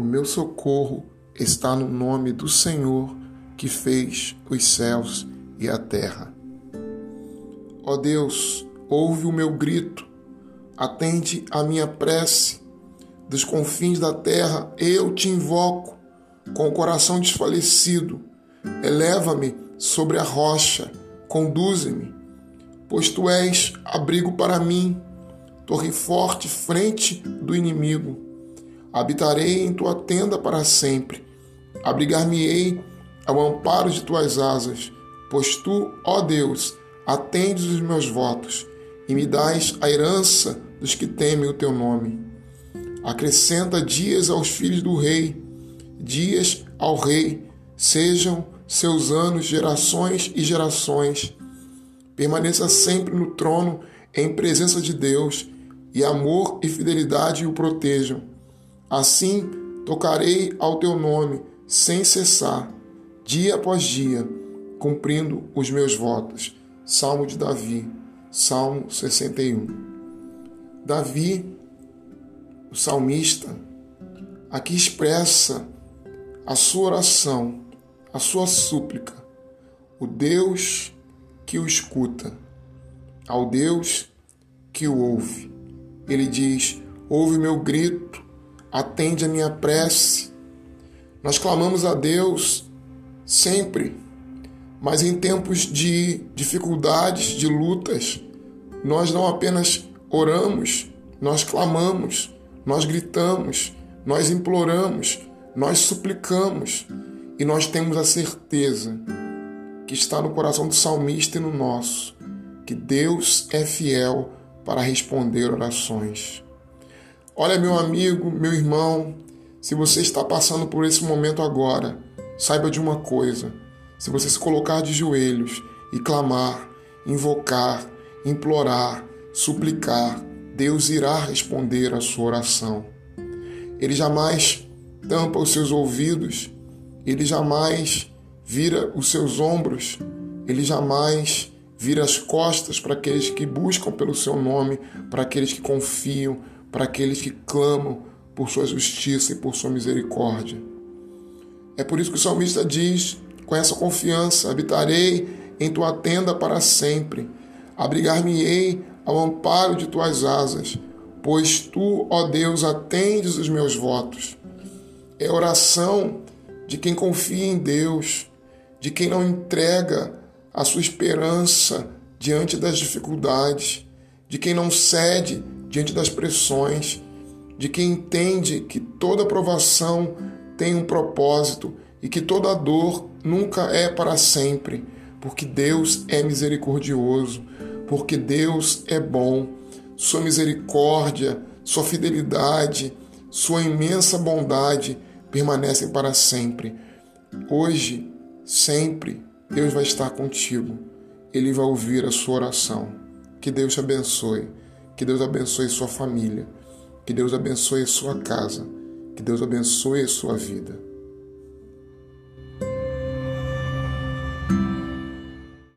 O meu socorro está no nome do Senhor que fez os céus e a terra. Ó Deus, ouve o meu grito, atende a minha prece. Dos confins da terra eu te invoco, com o coração desfalecido. Eleva-me sobre a rocha, conduze-me, pois tu és abrigo para mim, torre forte frente do inimigo Habitarei em tua tenda para sempre. Abrigar-me-ei ao amparo de tuas asas, pois tu, ó Deus, atendes os meus votos e me dás a herança dos que temem o teu nome. Acrescenta dias aos filhos do rei, dias ao rei, sejam seus anos gerações e gerações. Permaneça sempre no trono em presença de Deus, e amor e fidelidade o protejam. Assim tocarei ao teu nome sem cessar, dia após dia, cumprindo os meus votos. Salmo de Davi, Salmo 61. Davi, o salmista, aqui expressa a sua oração, a sua súplica, o Deus que o escuta, ao Deus que o ouve. Ele diz: Ouve meu grito, atende a minha prece. Nós clamamos a Deus sempre, mas em tempos de dificuldades, de lutas, nós não apenas oramos, nós clamamos, nós gritamos, nós imploramos, nós suplicamos e nós temos a certeza que está no coração do salmista e no nosso, que Deus é fiel para responder orações. Olha, meu amigo, meu irmão, se você está passando por esse momento agora, saiba de uma coisa: se você se colocar de joelhos e clamar, invocar, implorar, suplicar, Deus irá responder a sua oração. Ele jamais tampa os seus ouvidos, ele jamais vira os seus ombros, ele jamais vira as costas para aqueles que buscam pelo seu nome, para aqueles que confiam, para aqueles que clamam por sua justiça e por sua misericórdia. É por isso que o salmista diz, com essa confiança: habitarei em tua tenda para sempre, abrigar-me-ei ao amparo de tuas asas, pois tu, ó Deus, atendes os meus votos. É oração de quem confia em Deus, de quem não entrega a sua esperança diante das dificuldades, de quem não cede diante das pressões, de quem entende que toda provação tem um propósito e que toda dor nunca é para sempre, porque Deus é misericordioso, porque Deus é bom. Sua misericórdia, sua fidelidade, sua imensa bondade permanecem para sempre. Hoje, sempre, Deus vai estar contigo. Ele vai ouvir a sua oração. Que Deus te abençoe. Que Deus abençoe sua família. Que Deus abençoe sua casa. Que Deus abençoe sua vida.